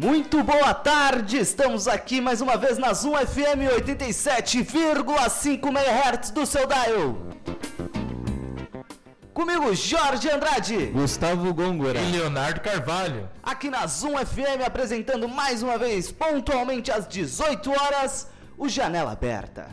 Muito boa tarde, estamos aqui mais uma vez na Zoom FM 87,5 MHz do seu dial. Comigo, Jorge Andrade. Gustavo Góngora. E Leonardo Carvalho. Aqui na Zoom FM apresentando mais uma vez, pontualmente às 18 horas, o Janela Aberta.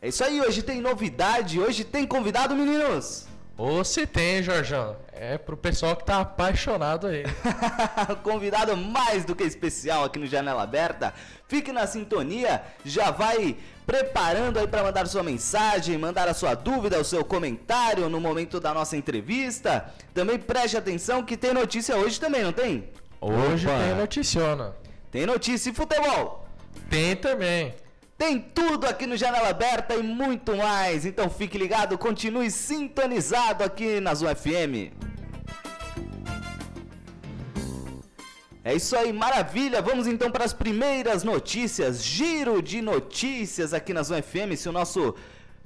É isso aí, hoje tem novidade, hoje tem convidado, meninos. Ou se tem, Jorjão. É pro pessoal que tá apaixonado aí. convidado mais do que especial aqui no Janela Aberta. Fique na sintonia, já vai preparando aí para mandar sua mensagem, mandar a sua dúvida, o seu comentário no momento da nossa entrevista. Também preste atenção que tem notícia hoje também, não tem? Hoje Opa. tem noticiona. Tem notícia e futebol. Tem também. Tem tudo aqui no Janela Aberta e muito mais. Então fique ligado, continue sintonizado aqui na Zoom FM. É isso aí, maravilha! Vamos então para as primeiras notícias. Giro de notícias aqui na Zoom FM. Se o nosso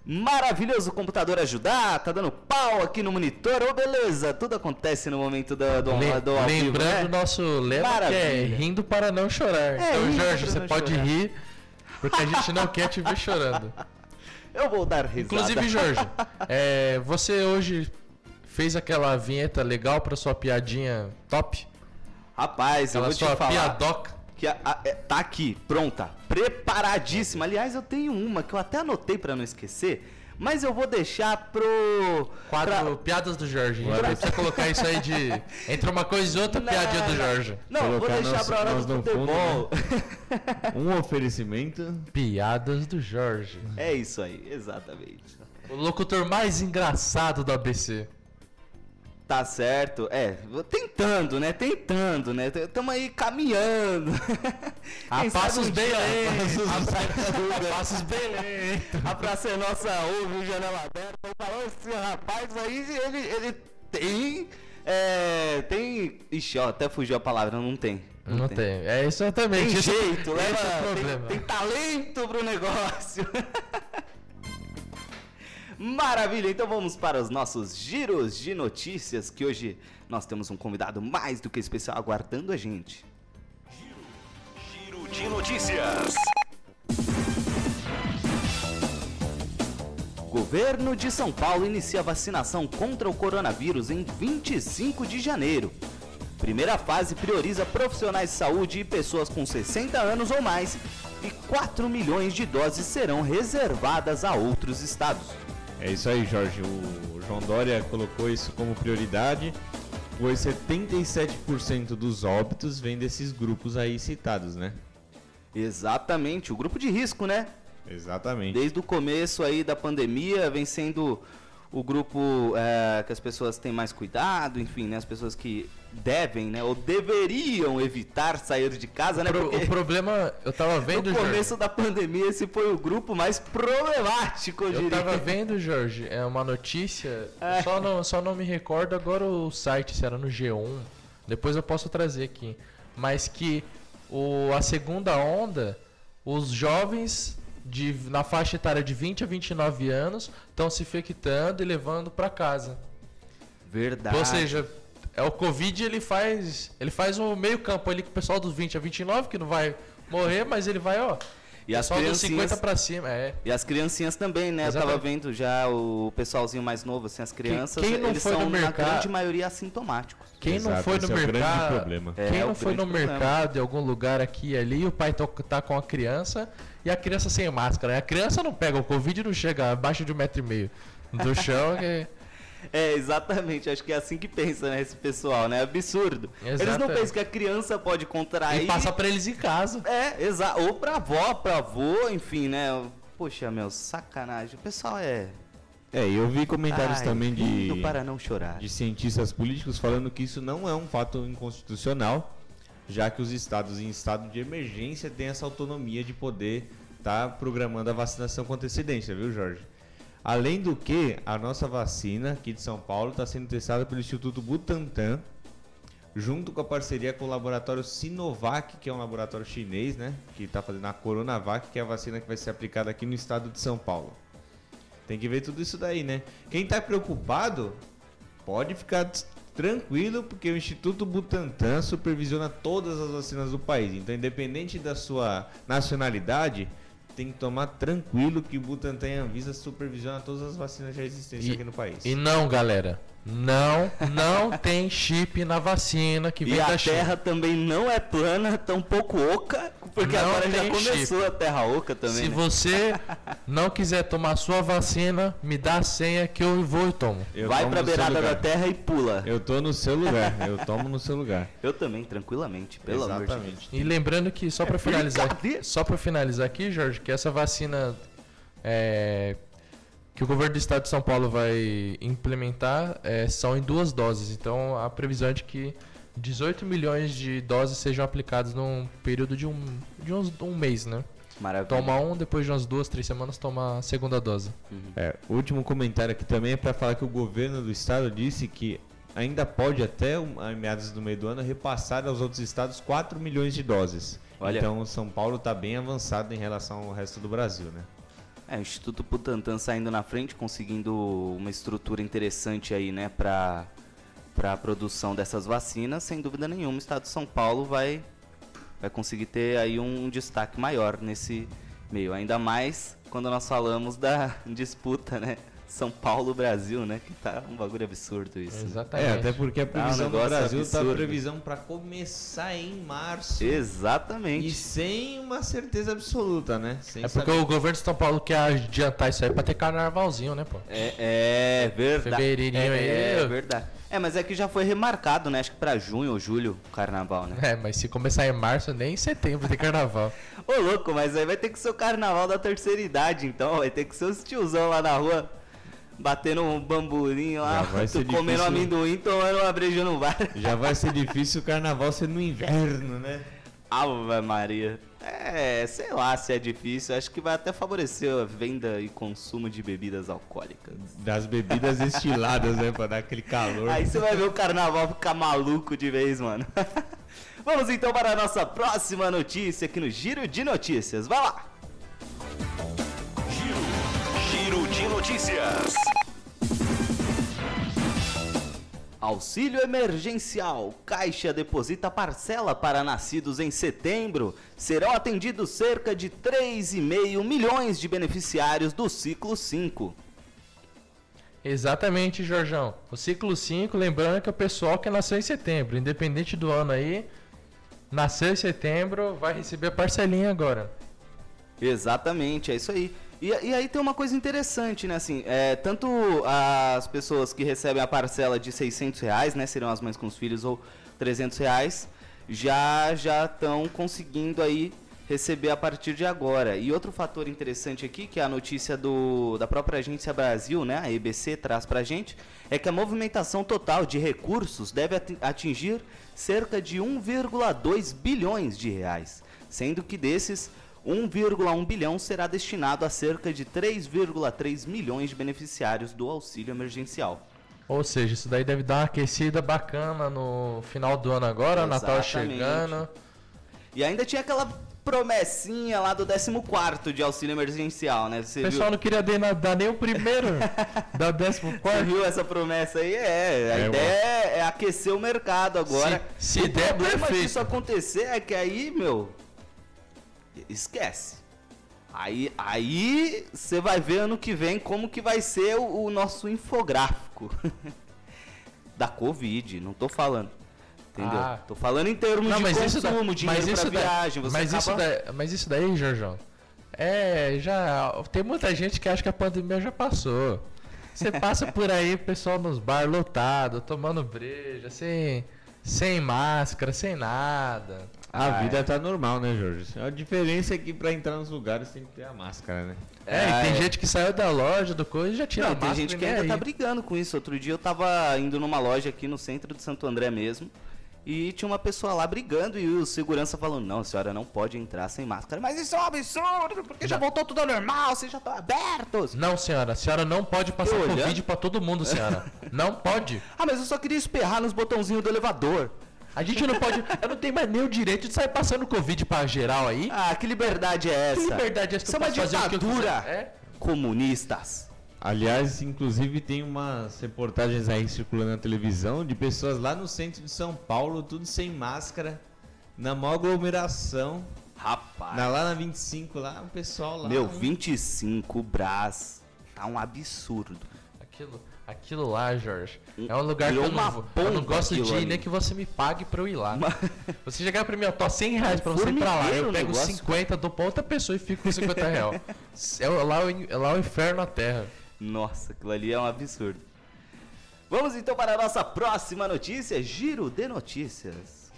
maravilhoso computador ajudar, tá dando pau aqui no monitor. Ô, beleza! Tudo acontece no momento do, do, Le- do ao vivo, Lembrando né? o nosso lema que é Maravilha. rindo para não chorar. É, então, Jorge, para você pode chorar. rir, porque a gente não quer te ver chorando. Eu vou dar risada. Inclusive, Jorge, é, você hoje fez aquela vinheta legal pra sua piadinha top? Rapaz, eu Aquela vou te falar. piadoca. Que a- a- é, tá aqui, pronta, preparadíssima. Aliás, eu tenho uma que eu até anotei pra não esquecer, mas eu vou deixar pro Quadro pra- Piadas do Jorge. A gente precisa colocar isso aí de. Entre uma coisa e outra, Não, piadinha do. Jorge. Não, vou Colocar deixar nós- pra hora nós do fundo, futebol. Um oferecimento. Piadas do Jorge. é isso aí, exatamente. O locutor mais engraçado do ABC. Tá certo, é, tentando, né? Tentando, né? Tamo aí caminhando. A Quem sabe passos bem lentos. A passos bem lentos. A Praça é Nossa ouve Janela Aberta falou esse rapaz aí, ele, ele tem. É, tem. Ixi, ó, até fugiu a palavra, não tem. Não tem. É exatamente. Tem jeito, leva. é o tem, tem talento pro negócio. Maravilha, então vamos para os nossos giros de notícias, que hoje nós temos um convidado mais do que especial aguardando a gente. Giro de notícias. Governo de São Paulo inicia vacinação contra o coronavírus em 25 de janeiro. Primeira fase prioriza profissionais de saúde e pessoas com 60 anos ou mais, e 4 milhões de doses serão reservadas a outros estados. É isso aí, Jorge. O João Dória colocou isso como prioridade, pois 77% dos óbitos vêm desses grupos aí citados, né? Exatamente, o grupo de risco, né? Exatamente. Desde o começo aí da pandemia vem sendo o grupo é, que as pessoas têm mais cuidado, enfim, né? As pessoas que devem, né? Ou deveriam evitar sair de casa, né? Porque o problema, eu tava vendo, no Jorge. começo da pandemia esse foi o grupo mais problemático, eu, Eu diria. tava vendo, Jorge, é uma notícia, É. só, não, só não me recordo agora o site, se era no G1, depois eu posso trazer aqui, mas que o, a segunda onda, os jovens de, na faixa etária de 20 a 29 anos estão se infectando e levando para casa. Verdade. Ou seja, é o Covid ele faz, ele faz um meio campo ali com o pessoal dos 20 a 29 que não vai morrer, mas ele vai, ó, e as dos criancinhas 50 para cima, é. E as criancinhas também, né? Eu tava Exatamente. vendo já o pessoalzinho mais novo, assim, as crianças, quem não eles foi são no na mercado- grande maioria assintomáticos. Quem não Exato, foi no é mercado, problema. É, quem é não foi no problema. mercado em algum lugar aqui e ali, o pai tá com a criança e a criança sem máscara. A criança não pega o Covid e não chega abaixo de um metro e meio do chão. que- É, exatamente. Acho que é assim que pensa, né, esse pessoal, né? Absurdo. Eles não pensam que a criança pode contrair. E passa pra eles em casa. É, exato. Ou pra avó, pra avô, enfim, né? Poxa, meu, sacanagem. O pessoal é. É, e eu vi comentários Ai, também de, para não chorar. de cientistas políticos falando que isso não é um fato inconstitucional, já que os estados em estado de emergência têm essa autonomia de poder estar programando a vacinação com antecedência, viu, Jorge? Além do que, a nossa vacina aqui de São Paulo está sendo testada pelo Instituto Butantan, junto com a parceria com o laboratório Sinovac, que é um laboratório chinês, né? Que está fazendo a Coronavac, que é a vacina que vai ser aplicada aqui no estado de São Paulo. Tem que ver tudo isso daí, né? Quem tá preocupado pode ficar tranquilo, porque o Instituto Butantan supervisiona todas as vacinas do país. Então, independente da sua nacionalidade, tem que tomar tranquilo que o Butantan e a Anvisa supervisiona todas as vacinas já existentes E- aqui no país. E não, galera. Não, não tem chip na vacina que vem E da a China. Terra também não é plana, tão pouco oca, porque Não agora já começou a Terra oca também. Se né? você não quiser tomar a sua vacina, me dá a senha que eu vou e tomo. Eu Vai tomo pra no seu beirada da. Terra e pula. Eu, Eu tô no seu lugar, eu tomo no seu lugar. também, tranquilamente, pelo amor de Deus. Exatamente. E lembrando que só para finalizar, brincadeira. só para finalizar aqui, Jorge, que essa vacina é, que o governo do estado de São Paulo vai implementar é, são em duas doses. Então a previsão é de que 18 milhões de doses sejam aplicadas num período de um de uns, um mês, né? Maravilha. Toma um, depois de umas duas, três semanas toma a segunda dose. É, o último comentário aqui também é para falar que o governo do estado disse que ainda pode até um- a meados do meio do ano repassar aos outros estados 4 milhões de doses. Olha. Então São Paulo está bem avançado em relação ao resto do Brasil, né? É, o Instituto Butantan saindo na frente, conseguindo uma estrutura interessante aí, né, pra, pra produção dessas vacinas. Sem dúvida nenhuma, o estado de São Paulo vai, vai conseguir ter aí um destaque maior nesse meio. Ainda mais quando nós falamos da disputa, né, São Paulo-Brasil, né, que tá um bagulho absurdo isso. né? Exatamente. É, até porque a previsão do negócio Brasil absurdo. previsão para começar em março. Exatamente. E sem uma certeza absoluta, né? Sem É porque saber. o governo de São Paulo quer adiantar isso aí pra ter carnavalzinho, né, pô? É, é verdade. Fevereirinho é, aí. é verdade. É, mas é que já foi remarcado, né? Acho que pra junho ou julho o carnaval, né? É, mas se começar em março, nem em setembro tem carnaval. Ô louco, mas aí vai ter que ser o carnaval da terceira idade, então. Vai ter que ser os tiozão lá na rua batendo um bamburinho lá, comendo difícil. amendoim, tomando uma breja no bar. Já vai ser difícil o carnaval ser no inverno, né? Ave Maria. É, sei lá se é difícil. Acho que vai até favorecer a venda e consumo de bebidas alcoólicas. Das bebidas estiladas, né? Pra dar aquele calor. Aí você vai ver o carnaval ficar maluco de vez, mano. Vamos então para a nossa próxima notícia aqui no Giro de Notícias. Vai lá! Notícias. Auxílio emergencial. Caixa deposita parcela para nascidos em setembro. Serão atendidos cerca de 3,5 milhões de beneficiários do ciclo 5. Exatamente, Jorjão. O ciclo 5, lembrando que é o pessoal que nasceu em setembro, independente do ano aí, nasceu em setembro, vai receber a parcelinha agora. Exatamente, é isso aí. E, e aí tem uma coisa interessante, né? Assim, é, tanto as pessoas que recebem a parcela de 600 reais, né? Serão as mães com os filhos ou 300 reais, já já estão conseguindo aí receber a partir de agora. E outro fator interessante aqui, que é a notícia do, da própria Agência Brasil, né? A EBC traz pra gente, é que a movimentação total de recursos deve ati- atingir cerca de 1,2 bilhões de reais, sendo que desses 1,1 bilhão será destinado a cerca de 3,3 milhões de beneficiários do auxílio emergencial. Ou seja, isso daí deve dar uma aquecida bacana no final do ano agora, Natal Exatamente. chegando. E ainda tinha aquela promessinha lá do 14º de auxílio emergencial, né? Você O pessoal viu, não queria dar, nem o primeiro da décimo você quarto. viu essa promessa aí? É, a É, ideia é, é aquecer o mercado agora. Se- se o der, problema perfeito. disso acontecer é que aí, meu, esquece. Aí, aí você vai ver ano que vem como que vai ser o, o nosso infográfico da Covid. Não tô falando, entendeu? Ah. Tô falando em termos Não, de mas isso, consumo, da, dinheiro mas isso pra da- viagem. Você mas, isso acaba... da- mas isso daí, Jorjão, é, já, tem muita gente que acha que a pandemia já passou. Você passa por aí, pessoal nos bar lotado, tomando breja, sem, sem máscara, sem nada. A Ah, vida tá normal, né, Jorge? A diferença é que pra entrar nos lugares tem que ter a máscara, né? É, É, e tem é. gente que saiu da loja do coisa e já tira Não, a tem máscara. gente que e ainda tá aí. brigando com isso. Outro dia eu tava indo numa loja aqui no centro de Santo André mesmo. E tinha uma pessoa lá brigando e o segurança falando, não, a senhora não pode entrar sem máscara. Mas isso é um absurdo, porque já voltou tudo ao normal, vocês já estão abertos. Não, senhora, a senhora não pode passar Eu olhando? Covid pra todo mundo, senhora. Não pode. Ah, mas eu só queria esperrar nos botãozinhos do elevador. A gente não pode. Eu não tenho mais nem o direito de sair passando Covid pra geral aí. Ah, que liberdade é essa? Que liberdade é essa Isso é uma ditadura. É? Comunistas. Aliás, inclusive tem umas reportagens aí circulando na televisão de pessoas lá no centro de São Paulo, tudo sem máscara, na maior aglomeração, Rapaz. na, lá na 25, lá o pessoal lá. Meu, 25 Brás. Tá um absurdo. Aquilo, aquilo lá, Jorge, é um lugar que eu não, eu não gosto de ir, nem que você me pague pra eu ir lá. Você chegar pra mim, ó, tô 100 reais pra você ir pra lá, eu pego negócio. 50, dou pra outra pessoa e fico com 50 reais. É, o- lá, é é lá o inferno na terra. Nossa, aquilo ali é um absurdo. Vamos então para a nossa próxima notícia, Giro de Notícias.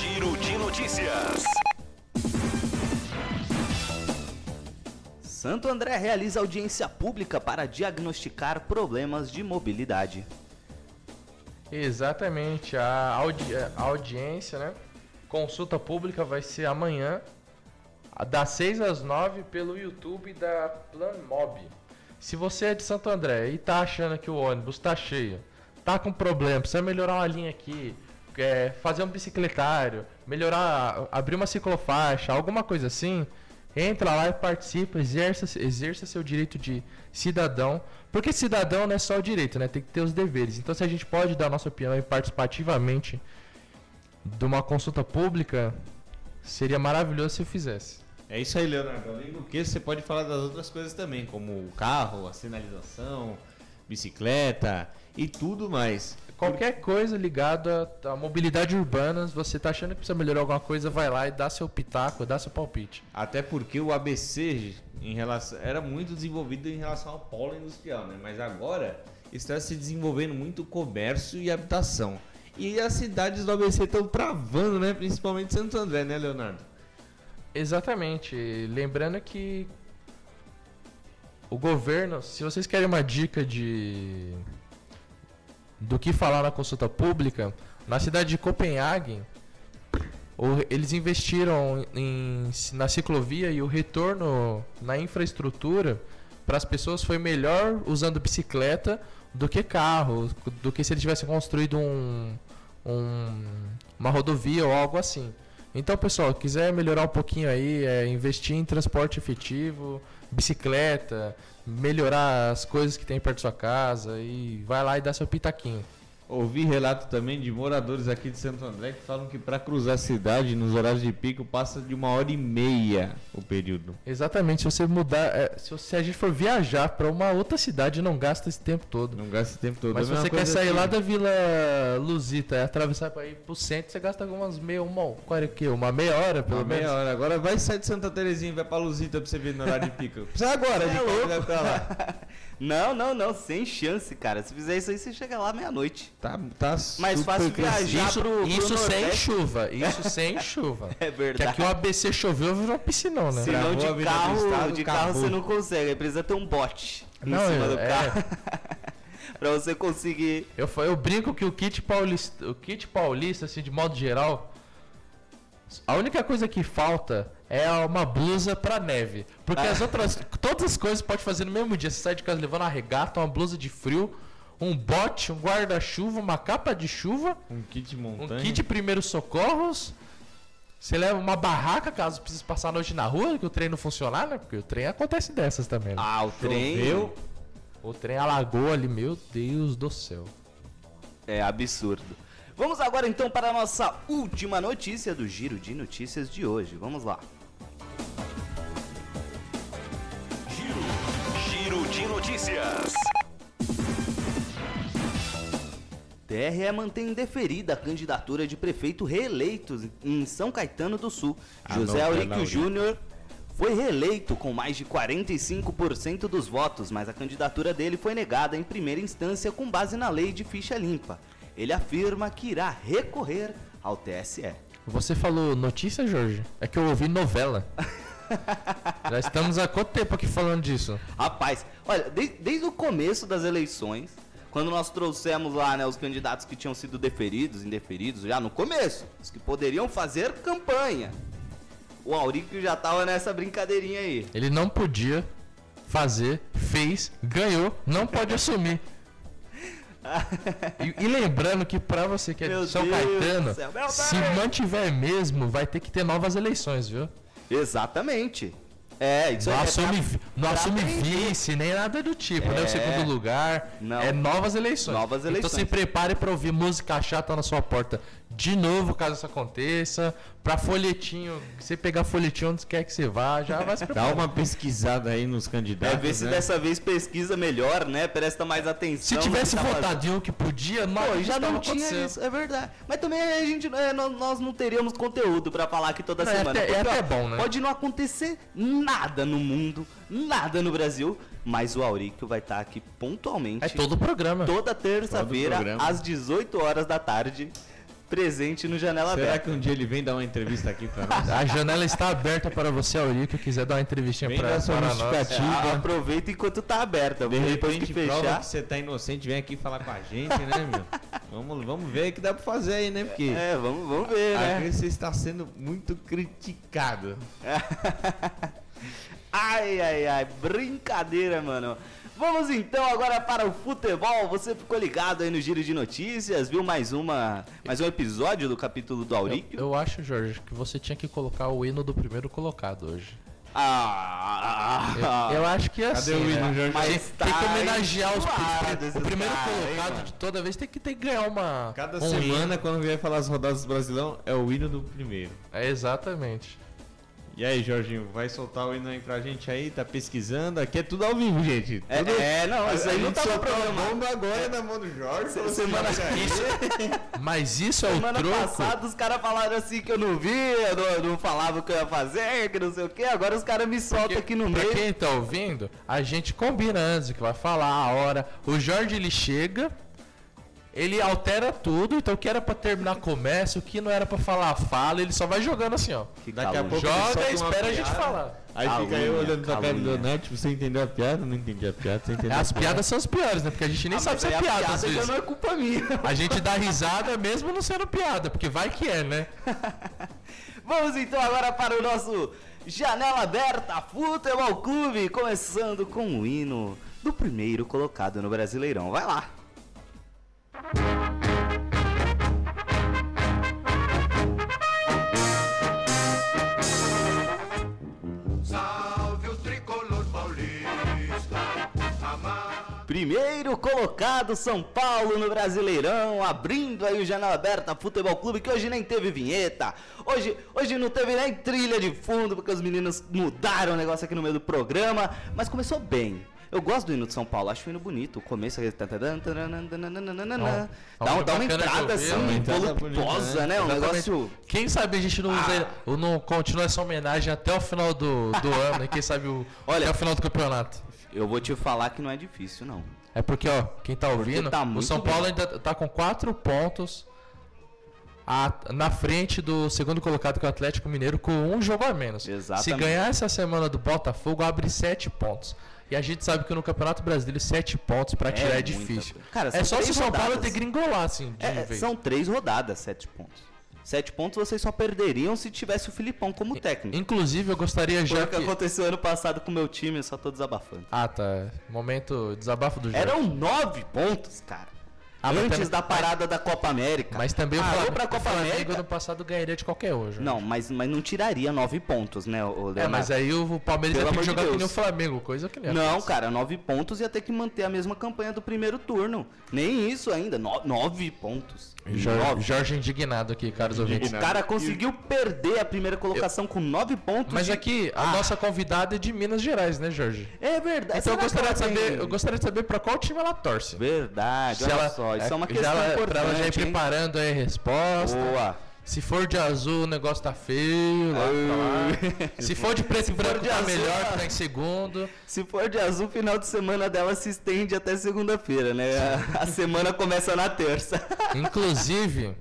Giro de notícias. Santo André realiza audiência pública para diagnosticar problemas de mobilidade. Exatamente, a, audi- a audiência, né? Consulta pública vai ser amanhã, das 6 às 9 pelo YouTube da PlanMob. Se você é de Santo André e tá achando que o ônibus tá cheio, tá com problema, precisa melhorar uma linha aqui, é, fazer um bicicletário, melhorar, abrir uma ciclofaixa, alguma coisa assim, entra lá e participa, exerça, exerça seu direito de cidadão. Porque cidadão não é só o direito, né? Tem que ter os deveres. Então, se a gente pode dar nossa opinião e participativamente de uma consulta pública, seria maravilhoso se eu fizesse. É isso aí, Leonardo. Além do que, você pode falar das outras coisas também, como o carro, a sinalização, bicicleta e tudo mais. Qualquer coisa ligada à mobilidade urbana, você tá achando que precisa melhorar alguma coisa, vai lá e dá seu pitaco, dá seu palpite. Até porque o ABC em relação, era muito desenvolvido em relação ao polo industrial, né? Mas agora está se desenvolvendo muito comércio e habitação. E as cidades do ABC estão travando, né? Principalmente Santo André, né, Leonardo? Exatamente. Lembrando que o governo, se vocês querem uma dica de do que falar na consulta pública, na cidade de Copenhague, eles investiram em, na ciclovia e o retorno na infraestrutura para as pessoas foi melhor usando bicicleta do que carro, do que se eles tivessem construído um, um- uma rodovia ou algo assim. Então, pessoal, quiser melhorar um pouquinho aí, é, investir em transporte efetivo, bicicleta, melhorar as coisas que tem perto da sua casa e vai lá e dá seu pitaquinho. Ouvi relato também de moradores aqui de Santo André que falam que para cruzar a cidade nos horários de pico passa de uma hora e meia o período. Exatamente, se você mudar, é, se, você- se a gente for viajar para uma outra cidade, não gasta esse tempo todo. Não gasta esse tempo todo. Mas É se você quer sair que- lá da Vila Luzita e atravessar para ir pro centro, você gasta algumas meia, uma, qual o quê? Uma meia hora, pelo Uma meia menos. hora. Agora vai sair de Santa Terezinha e vai pra Luzita pra você ver no horário de pico. Precisa agora de quem vai pra lá. Não, não, não, sem chance, cara. Se fizer isso aí, você chega lá meia-noite. Tá, tá Mais fácil viajar Isso, pro- pro isso sem chuva, isso sem chuva. É Que verdade. aqui o ABC choveu, virou piscinão, né? Se não de carro, Estado, de carro acabou. você não consegue. Aí precisa ter um bote Não, em cima é- do é. carro. pra você conseguir. Eu, eu brinco que o kit paulista, o kit paulista, assim, de modo geral, a única coisa que falta é uma blusa pra neve. Porque as outras, todas as coisas pode fazer no mesmo dia. Você sai de casa levando uma regata, uma blusa de frio, um bote, um guarda-chuva, uma capa de chuva, Um kit um montanha. kit primeiros socorros. Você leva uma barraca caso precise passar a noite na rua, que o trem não funcionar, né? Porque o trem acontece dessas também. Né? Ah, o trem. Choveu. O trem alagou ali, meu Deus do céu. É absurdo. Vamos agora então para a nossa última notícia do Giro de Notícias de hoje. Vamos lá. Notícias. TRE mantém indeferida a candidatura de prefeito reeleito em São Caetano do Sul. Ah, José não, Fernando. Júnior foi reeleito com mais de 45% dos votos, mas a candidatura dele foi negada em primeira instância com base na lei de ficha limpa. Ele afirma que irá recorrer ao TSE. Você falou notícia, Jorge? É que eu ouvi novela. Já estamos há quanto tempo aqui falando disso? Rapaz, olha, de- desde o começo das eleições, quando nós trouxemos lá né, os candidatos que tinham sido deferidos, indeferidos, já no começo, os que poderiam fazer campanha. O Auríquio já tava nessa brincadeirinha aí. Ele não podia fazer, fez, ganhou, não pode assumir. E, e lembrando que pra você que é Meu São Deus Caetano, céu, se mantiver mesmo, vai ter que ter novas eleições, viu? Exatamente. É, isso Não aí é assume, pra- não pra assume vice, nem nada do tipo, né? É. O segundo lugar. Não. É novas eleições. Novas Então eleições. se prepare pra ouvir música chata na sua porta de novo, caso isso aconteça. Pra folhetinho, você pegar folhetinho onde quer que você vá, já vai se Dá preparar. uma pesquisada aí nos candidatos. É ver se né? dessa vez pesquisa melhor, né? Presta mais atenção. Se tivesse que tá votado em um que podia, não, Pô, já não tinha isso, é verdade. Mas também a gente, é, nó- nós não teríamos conteúdo pra falar aqui toda Não, é semana. até- é Porque, ó, até bom, né? Pode não acontecer nada no mundo, nada no Brasil, mas o Auríquio vai estar aqui pontualmente É todo o programa. toda terça-feira, às 18 horas da tarde, presente no Janela Será Aberta. que um dia ele vem dar uma entrevista aqui pra nós? A janela está aberta para você, Aurico, quiser dar uma entrevistinha Vem pra, dar sua para nós. justificativa. É, aproveita enquanto tá aberta. De repente que prova fechar. que você tá inocente, vem aqui falar com a gente, né, meu? Vamos, vamos ver o que dá pra fazer aí, né? Porque É, vamos, vamos ver, né? aqui você está sendo muito criticado. Ai, ai, ai, brincadeira, mano. Vamos então agora para o futebol. Você ficou ligado aí no Giro de Notícias, viu mais uma, mais um episódio do capítulo do Eu, Auríquio? eu acho, Jorge, que você tinha que colocar o hino do primeiro colocado hoje. Ah, Eu, eu acho que é assim. o hino, né? Jorge? Tem, Mas tem que tá homenagear os, enjoado o primeiro colocado de toda vez tem que, tem que ganhar uma. Cada um semana, hino. quando vier falar as rodadas do Brasilão, é o hino do primeiro. É exatamente. E aí, Jorginho, vai soltar o hino aí pra gente aí? Tá pesquisando? Aqui é tudo ao vivo, gente. É, Tudo... é, não, isso aí não tá no programa. bomba agora na mão do Jorge. Se- assim, semana- "Olha aí". Mas isso é o Semana troco. passada os caras falaram assim que eu não vi, eu não, não falava o que eu ia fazer, que não sei o que. Agora os caras me soltam aqui no Pra meio. quem tá ouvindo, a gente combina antes o que vai falar, a hora. O Jorge ele chega, ele altera tudo, então o que era pra terminar começa, o que não era pra falar fala, ele só vai jogando assim, ó. Que Daqui a pouco ele Joga e espera a gente piada. falar. Aí fica eu olhando pra cara do calúnia. Leonardo, você entendeu a piada? Não entendi a piada, você entendeu As a piada? piadas são as piores, né? Porque a gente nem Ah, sabe se é a piada, às já não é culpa minha. A gente dá risada mesmo não sendo piada, porque vai que é, né? Vamos então agora para o nosso Janela Aberta Futebol Clube, começando com o hino do primeiro colocado no Brasileirão. Vai lá. Primeiro colocado São Paulo no Brasileirão, abrindo aí o Janela Aberta Futebol Clube, que hoje nem teve vinheta. Hoje, hoje não teve nem trilha de fundo, porque os meninos mudaram o negócio aqui no meio do programa, mas começou bem. Eu gosto do hino de São Paulo, acho o hino bonito. O começo é. Dá, um- dá uma entrada assim, voluptuosa, né? Um negócio. Quem sabe a gente não usa, ou não continua essa homenagem até o final do, do ano, e quem sabe o, Olha- até o final do campeonato. Eu vou te falar que não é difícil, não. É porque, ó, quem tá ouvindo, tá o São Paulo bom. ainda tá com quatro pontos a- na frente do segundo colocado que é o Atlético Mineiro com um jogo a menos. Exatamente. Se ganhar essa semana do Botafogo, abre sete pontos. E a gente sabe que no Campeonato Brasileiro, sete pontos pra tirar é, muita difícil. Cara, é só se o São Paulo rodadas. degringolar, assim, de É, vez. são três rodadas, sete pontos. Sete pontos vocês só perderiam se tivesse o Filipão como técnico. Inclusive, eu gostaria Foi já o que que... aconteceu ano passado com o meu time, eu só tô desabafando. Ah, tá. Momento desabafo do jogo. Eram nove pontos, cara. Ah, Antes também- da parada da Copa América. Mas também o Parou Flamengo, pra o Copa Flamengo América. ano passado ganharia de qualquer hoje. Não, mas, mas não tiraria nove pontos, né, o Leonardo? É, mas aí o Palmeiras Pelo ia ter que jogar que nem o. Flamengo, coisa que nem Não, acontece. cara, nove pontos ia ter que manter a mesma campanha do primeiro turno. Nem isso ainda, no- nove pontos. Jorge, Nove. Jorge indignado aqui, caros ouvintes. O cara conseguiu perder a primeira colocação com nove pontos. Mas de- aqui, a Ah, nossa convidada é de Minas Gerais, né, Jorge? É verdade. Então eu Será gostaria, que de saber, eu gostaria de saber pra qual time ela torce. Verdade, Se olha ela, só, isso é, uma já questão ela- importante, Pra ela já ir hein? preparando aí a resposta. Boa. Se for de azul, o negócio tá feio, lá. Se for de preto e branco, de tá azul, melhor, que tá em segundo. Se for de azul, o final de semana dela se estende até segunda-feira, né? A, a semana começa na terça. Inclusive,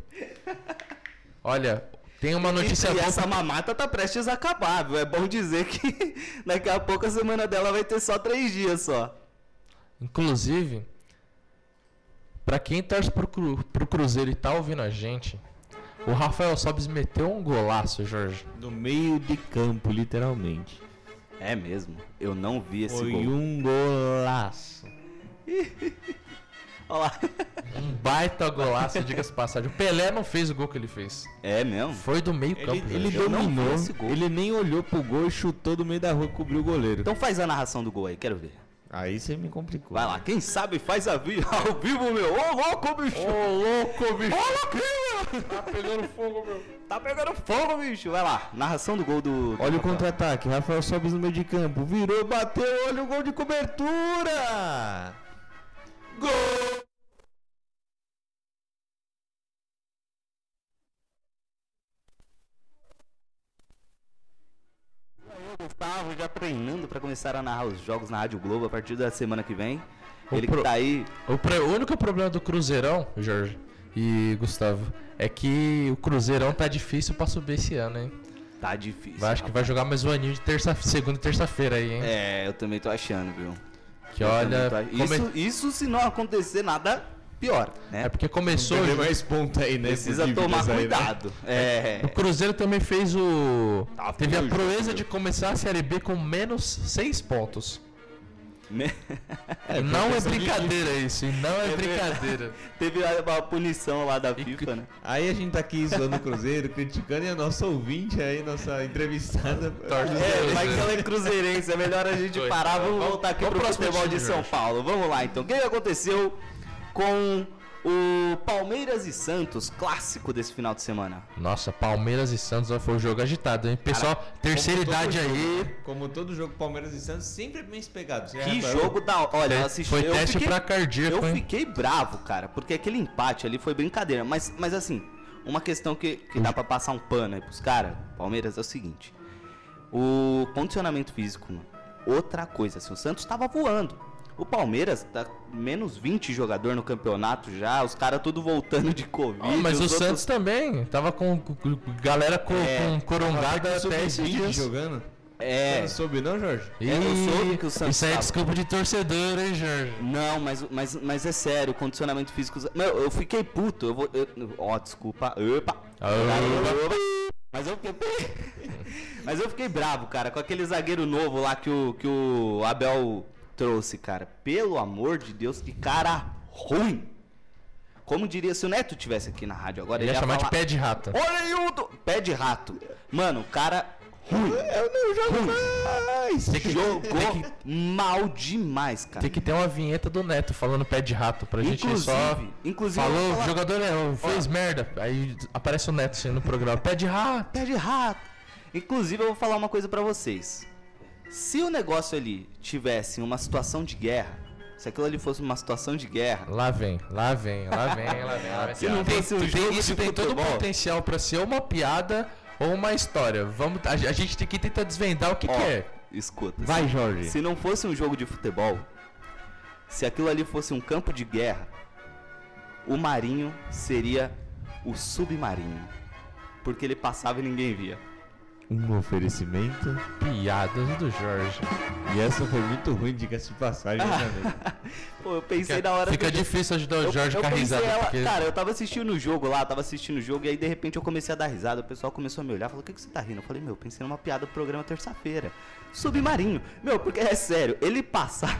olha, tem uma notícia e boa essa mamata tá prestes a acabar, viu? É bom dizer que daqui a pouco a semana dela vai ter só três dias só. Inclusive, pra quem torce pro, Cru- pro Cruzeiro e tá ouvindo a gente, o Rafael Sobis meteu um golaço, Jorge. No meio de campo, literalmente. É mesmo, eu não vi esse Foi gol. um golaço. Olha lá. Um baita golaço, diga-se de passagem. O Pelé não fez o gol que ele fez. É mesmo? Foi do meio campo. Ele, ele dominou, esse gol. ele nem olhou pro gol e chutou do meio da rua e cobriu o goleiro. Então faz a narração do gol aí, quero ver. Aí você me complicou. Vai lá, quem sabe faz a vi ao vivo, meu. Ô, louco, bicho! Ô, louco, bicho. Ô, louquinho! Tá pegando fogo, meu. Tá pegando fogo, bicho. Vai lá, narração do gol do. do Olha o contra-ataque, Rafael Sobis no meio de campo, virou, bateu, olha o gol de cobertura! O Gustavo já treinando pra começar a narrar os jogos na Rádio Globo a partir da semana que vem. O Ele pro- que tá aí. O, pre- o único problema do Cruzeirão, Jorge e Gustavo, é que o Cruzeirão tá difícil pra subir esse ano, hein? Tá difícil. Vai, acho que vai jogar mais um aninho de terça, segunda e terça-feira aí, hein? É, eu também tô achando, viu? que Eu olha. tô- come- Isso, isso se não acontecer nada pior, né? É porque começou. Tem mais ponta aí, né? Precisa tomar aí, né? cuidado. É. O Cruzeiro também fez o. Tá Teve a proeza de começar a Série B com menos 6 pontos. Me- E não é questão de brincadeira isso, e não é brincadeira. Teve a, punição lá da FIFA, né? Aí a gente tá aqui zoando o Cruzeiro, criticando, e a nossa ouvinte aí, nossa entrevistada. Torce É, mas que ela é cruzeirense, é melhor a gente Dois. parar. Vamos voltar aqui vamos pro futebol de São. Paulo. Vamos lá então. O que aconteceu com o Palmeiras e Santos, clássico desse final de semana? Nossa, Palmeiras e Santos foi um jogo agitado, hein? Pessoal, terceira Como todo idade jogo, aí. Como todo jogo Palmeiras e Santos, sempre bem pegado. Você já Que reparou? jogo da Olha, eu assisti. foi eu teste fiquei, pra cardíaco, Eu hein? fiquei bravo, cara, porque aquele empate ali foi brincadeira. Mas, mas assim, uma questão que, que dá pra passar um pano aí pros caras, Palmeiras, é o seguinte: o condicionamento físico, mano, outra coisa. Assim, o Santos tava voando. O Palmeiras tá menos 20 jogador no campeonato já, os caras tudo voltando de Covid. Mas o os outros- Santos também tava com, com- com galera com, É, com corongada Sub-20 até esses dias. jogando. Você É, não soube não, Jorge? É, eu soube que o Santos Isso aí é desculpa de torcedor, hein, Jorge? Não, mas, mas, mas é sério, o condicionamento físico. Meu, eu fiquei puto. Eu vou. eu- Ó, desculpa. Opa! Opa. Mas eu fiquei. mas eu fiquei bravo, cara, com aquele zagueiro novo lá que o, que o Abel trouxe, cara. Pelo amor de Deus, que cara ruim. Como diria se o Neto tivesse aqui na rádio agora, Ele ia chamar de falar, pé de rata. Olha aí o. do- Pé de rato. Mano, o cara ruim. Eu não jogo mais! Tem que, Jogou tem, que, mal demais, cara. tem que ter uma vinheta do Neto falando pé de rato pra gente Inclusive, só. inclusive, Falou, falar- o jogador é, fez merda. Aí aparece o Neto assim no programa. Pé de rato. Pé de rato. Inclusive, eu vou falar uma coisa pra vocês. Se o negócio ali tivesse uma situação de guerra, se aquilo ali fosse uma situação de guerra, Lá vem, lá vem, lá vem, lá vem. Lá vem. Se não fosse um jogo isso tem todo o potencial pra ser uma piada ou uma história. Vamos, a, a gente tem que tentar desvendar o que, ó, que é. escuta. Vai, se, Jorge. Se não fosse um jogo de futebol, se aquilo ali fosse um campo de guerra, o Marinho seria o submarino. Porque ele passava e ninguém via. Um oferecimento. Piadas do Jorge. E essa foi muito ruim, diga-se de passagem, né, velho? Pô, eu pensei Fica, na hora fica que eu- difícil ajudar o Eu, Jorge eu com a pensei risada. ela- porque- Cara, eu tava assistindo o jogo lá, tava assistindo o jogo, e aí de repente eu comecei a dar risada. O pessoal começou a me olhar falou: O que, que você tá rindo? Eu falei: Meu, pensei numa piada do programa terça-feira. Submarino. Meu, porque é sério, ele passar.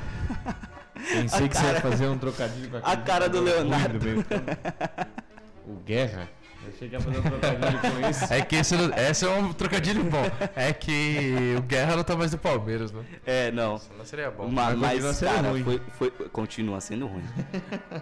Pensei A que você ia cara- fazer um trocadilho com aquele cara do Leonardo. do meio campo. O Guerra. Eu achei que ia fazer um trocadilho com isso. É que esse, esse é um trocadilho bom. É que o Guerra não tá mais do Palmeiras, né? É, não. Não seria bom. Ma- Mas Mas, sendo cara, foi, foi- continua sendo ruim.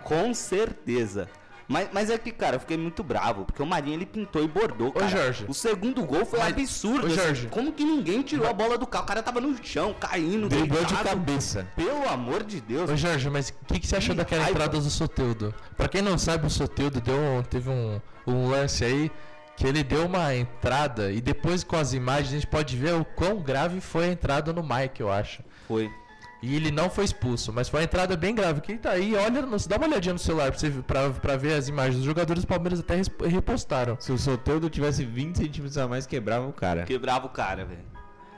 Com certeza. Mas, mas é que, cara, eu fiquei muito bravo, porque o Marinho ele pintou e bordou, cara. Jorge. O segundo gol foi Mas- absurdo. Ô, assim. Jorge. Como que ninguém tirou a bola do carro? O cara tava no chão, caindo, Driblou de cabeça. Pelo amor de Deus. Ô Jorge, mas o que, que você achou Que daquela raiva. entrada do Soteudo? Pra quem não sabe, o Soteudo deu um- teve um, um lance aí que ele deu uma entrada e depois com as imagens a gente pode ver o quão grave foi a entrada no Mike, eu acho. Foi. E ele não foi expulso, mas foi uma entrada bem grave. Quem tá aí, olha, no- dá uma olhadinha no celular pra, você, pra, pra ver as imagens. Os jogadores do Palmeiras até repostaram. Se o Soteldo tivesse 20 centímetros a mais, quebrava o cara. Quebrava o cara, velho.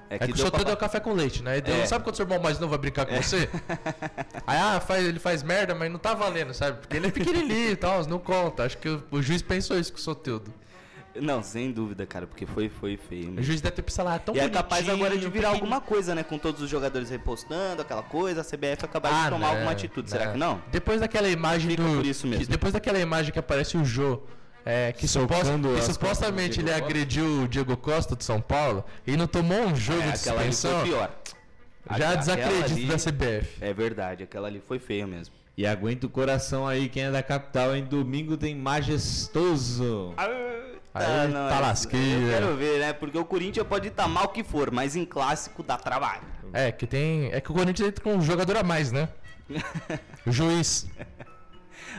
É que o deu Soteudo pra- é o café com leite, né? Deu- É. Sabe quando o seu irmão mais novo vai brincar com você? Aí, ah, faz, ele faz merda, mas não tá valendo, sabe? Porque ele é pequenininho e tal, não conta. Acho que o, o juiz pensou isso com o Soteudo. Não, sem dúvida, cara, porque foi, foi feio. O mesmo. juiz deve ter pensado, ah, tão E é capaz agora de virar alguma coisa, né? Com todos os jogadores repostando, aquela coisa, a CBF acabar de Ah, tomar não, alguma atitude. Será que não? Depois daquela imagem Fica do. por isso mesmo. que- depois daquela imagem que aparece o Jô. É, que, suposta- Socando que supostamente ele Diego agrediu o Diego Costa do São Paulo e não tomou um jogo É, de aquela ali suspensão. foi pior. Já Aquela desacredito ali- da CBF. É verdade, aquela ali foi feia mesmo. E aguenta o coração aí, quem é da capital, em domingo tem majestoso. Aí Ah, não, tá lasqueira. Eu quero ver, né? Porque o Corinthians pode estar mal que for, mas em clássico dá trabalho. É, que tem. É que o Corinthians entra com um jogador a mais, né? o juiz.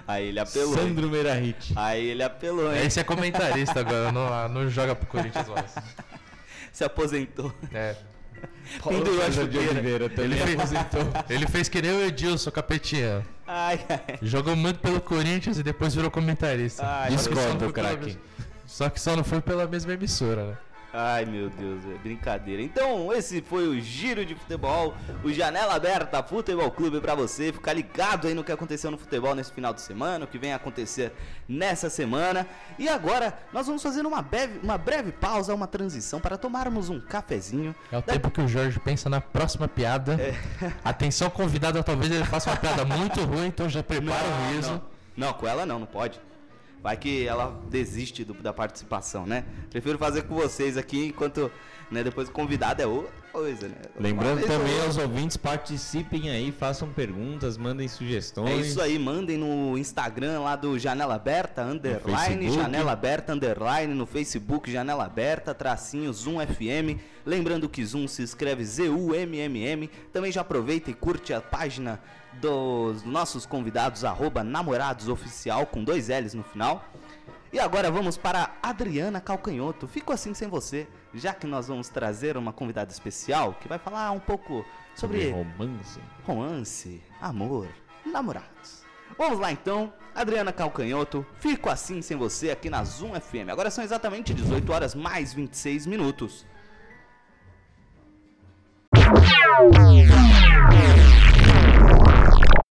Aí ele apelou. Sandro Meirahit. Aí ele apelou, hein? Esse é comentarista agora, não, não joga pro Corinthians mais. Se aposentou. É. Pendurou a de chuteira. Oliveira Ele fez, aposentou. ele fez que nem o Edilson, capetinha. Ai, ai. Jogou muito pelo Corinthians e depois virou comentarista. Ai, pela craque. Só que só não foi pela mesma emissora, né? Ai, meu Deus, é brincadeira. Então, esse foi o Giro de Futebol, o Janela Aberta Futebol Clube pra você ficar ligado aí no que aconteceu no futebol nesse final de semana, o que vem acontecer nessa semana. E agora, nós vamos fazer uma breve, uma breve pausa, uma transição para tomarmos um cafezinho. É o tempo que o Jorge pensa na próxima piada. É. Atenção, convidado, talvez ele faça uma piada muito ruim, então já prepara o riso. Não, não, com ela não, não pode. Vai que ela desiste do- da participação, né? Prefiro fazer com vocês aqui, enquanto né, depois o convidado é outra coisa, né? Lembrando ou também aos ouvintes, participem aí, façam perguntas, mandem É sugestões. isso aí, mandem no Instagram lá do Janela Aberta, underline. Janela Aberta, underline, no Facebook, Janela Aberta, tracinho, Zoom FM. Lembrando que Zoom se escreve Z-U-M-M-M. Também já aproveita e curte a página dos nossos convidados, arroba namoradosoficial, com dois L's no final. E agora vamos para Adriana Calcanhoto. Fico assim sem você, já que nós vamos trazer uma convidada especial que vai falar um pouco sobre romance. romance, amor, namorados. Vamos lá então, Adriana Calcanhoto, fico assim sem você aqui na Zoom FM. Agora são exatamente 18 horas mais 26 minutos.